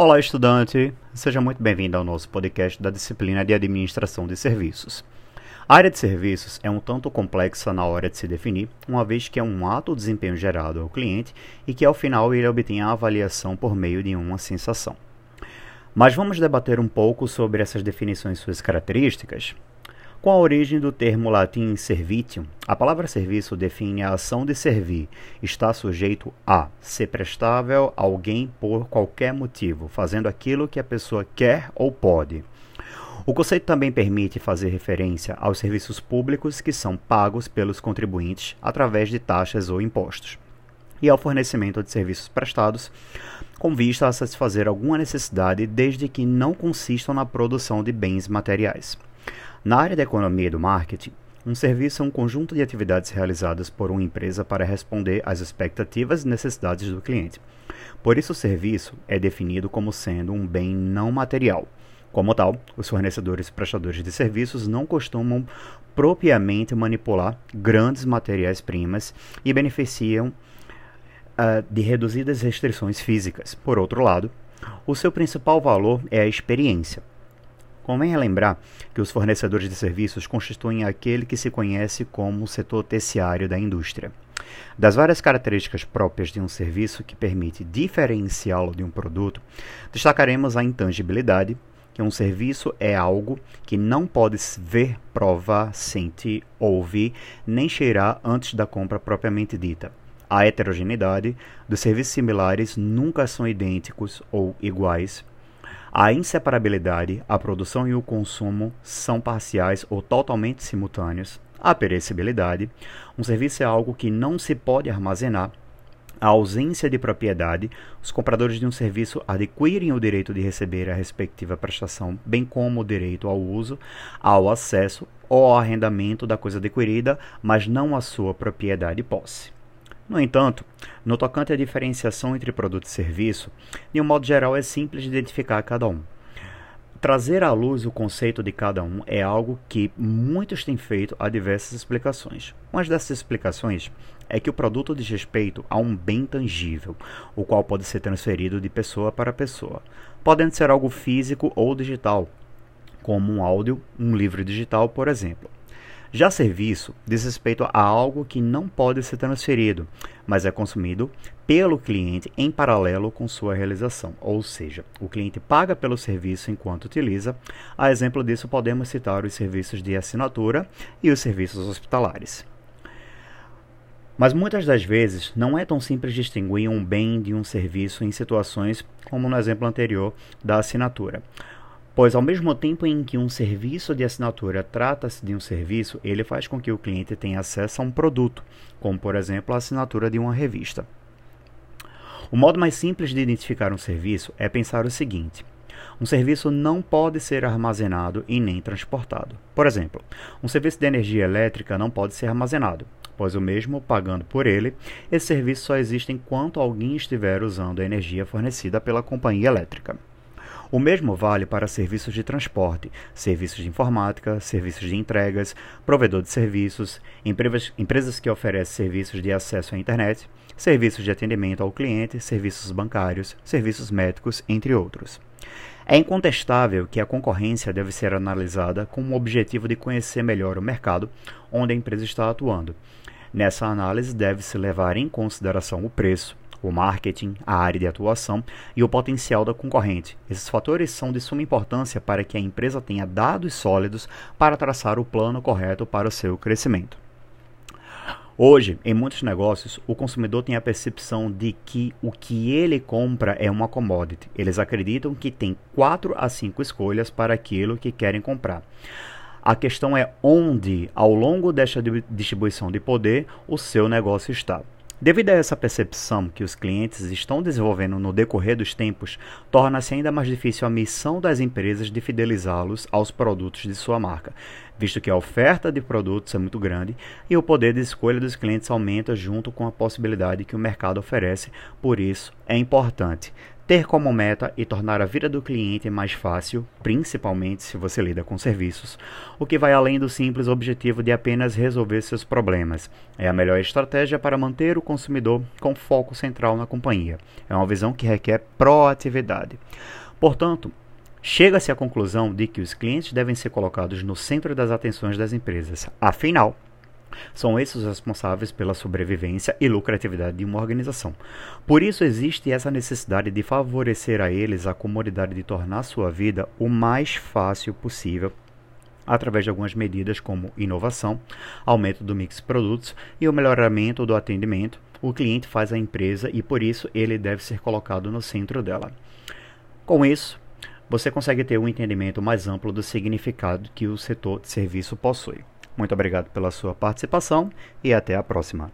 Olá, estudante! Seja muito bem-vindo ao nosso podcast da disciplina de Administração de Serviços. A área de serviços é um tanto complexa na hora de se definir, uma vez que é um ato de desempenho gerado ao cliente e que ao final ele obtém a avaliação por meio de uma sensação. Mas vamos debater um pouco sobre essas definições e suas características? Com a origem do termo latim servitium, a palavra serviço define a ação de servir, está sujeito a ser prestável a alguém por qualquer motivo, fazendo aquilo que a pessoa quer ou pode. O conceito também permite fazer referência aos serviços públicos que são pagos pelos contribuintes através de taxas ou impostos, e ao fornecimento de serviços prestados com vista a satisfazer alguma necessidade desde que não consistam na produção de bens materiais. Na área da economia e do marketing, um serviço é um conjunto de atividades realizadas por uma empresa para responder às expectativas e necessidades do cliente. Por isso, o serviço é definido como sendo um bem não material. Como tal, os fornecedores e prestadores de serviços não costumam propriamente manipular grandes matérias-primas e beneficiam uh, de reduzidas restrições físicas. Por outro lado, o seu principal valor é a experiência Convém relembrar que os fornecedores de serviços constituem aquele que se conhece como o setor terciário da indústria. Das várias características próprias de um serviço que permite diferenciá-lo de um produto, destacaremos a intangibilidade, que um serviço é algo que não pode ver, provar, sentir, ouvir, nem cheirar antes da compra propriamente dita. A heterogeneidade dos serviços similares nunca são idênticos ou iguais, a inseparabilidade, a produção e o consumo são parciais ou totalmente simultâneos. A perecibilidade, um serviço é algo que não se pode armazenar. A ausência de propriedade, os compradores de um serviço adquirem o direito de receber a respectiva prestação, bem como o direito ao uso, ao acesso ou ao arrendamento da coisa adquirida, mas não a sua propriedade e posse. No entanto, no tocante à diferenciação entre produto e serviço, de um modo geral é simples de identificar cada um. Trazer à luz o conceito de cada um é algo que muitos têm feito a diversas explicações. Uma dessas explicações é que o produto diz respeito a um bem tangível, o qual pode ser transferido de pessoa para pessoa, podendo ser algo físico ou digital, como um áudio, um livro digital, por exemplo. Já serviço diz respeito a algo que não pode ser transferido, mas é consumido pelo cliente em paralelo com sua realização. Ou seja, o cliente paga pelo serviço enquanto utiliza. A exemplo disso, podemos citar os serviços de assinatura e os serviços hospitalares. Mas muitas das vezes não é tão simples distinguir um bem de um serviço em situações como no exemplo anterior da assinatura pois ao mesmo tempo em que um serviço de assinatura trata-se de um serviço, ele faz com que o cliente tenha acesso a um produto, como por exemplo a assinatura de uma revista. O modo mais simples de identificar um serviço é pensar o seguinte: um serviço não pode ser armazenado e nem transportado. Por exemplo, um serviço de energia elétrica não pode ser armazenado, pois o mesmo pagando por ele, esse serviço só existe enquanto alguém estiver usando a energia fornecida pela companhia elétrica. O mesmo vale para serviços de transporte, serviços de informática, serviços de entregas, provedor de serviços, empresas, que oferecem serviços de acesso à internet, serviços de atendimento ao cliente, serviços bancários, serviços médicos, entre outros. É incontestável que a concorrência deve ser analisada com o objetivo de conhecer melhor o mercado onde a empresa está atuando. Nessa análise, deve-se levar em consideração o preço, o marketing, a área de atuação e o potencial da concorrente. Esses fatores são de suma importância para que a empresa tenha dados sólidos para traçar o plano correto para o seu crescimento. Hoje, em muitos negócios, o consumidor tem a percepção de que o que ele compra é uma commodity. Eles acreditam que tem 4 a 5 escolhas para aquilo que querem comprar. A questão é onde, ao longo desta distribuição de poder, o seu negócio está. Devido a essa percepção que os clientes estão desenvolvendo no decorrer dos tempos, torna-se ainda mais difícil a missão das empresas de fidelizá-los aos produtos de sua marca, visto que a oferta de produtos é muito grande e o poder de escolha dos clientes aumenta junto com a possibilidade que o mercado oferece. Por isso, é importante ter como meta e tornar a vida do cliente mais fácil, principalmente se você lida com serviços, o que vai além do simples objetivo de apenas resolver seus problemas. É a melhor estratégia para manter o consumidor com foco central na companhia. É uma visão que requer proatividade. Portanto, chega-se à conclusão de que os clientes devem ser colocados no centro das atenções das empresas. Afinal, são esses os responsáveis pela sobrevivência e lucratividade de uma organização. Por isso existe essa necessidade de favorecer a eles a comodidade de tornar sua vida o mais fácil possível através de algumas medidas como inovação, aumento do mix de produtos e o melhoramento do atendimento. O cliente faz a empresa e por isso ele deve ser colocado no centro dela. Com isso, você consegue ter um entendimento mais amplo do significado que o setor de serviço possui. Muito obrigado pela sua participação e até a próxima.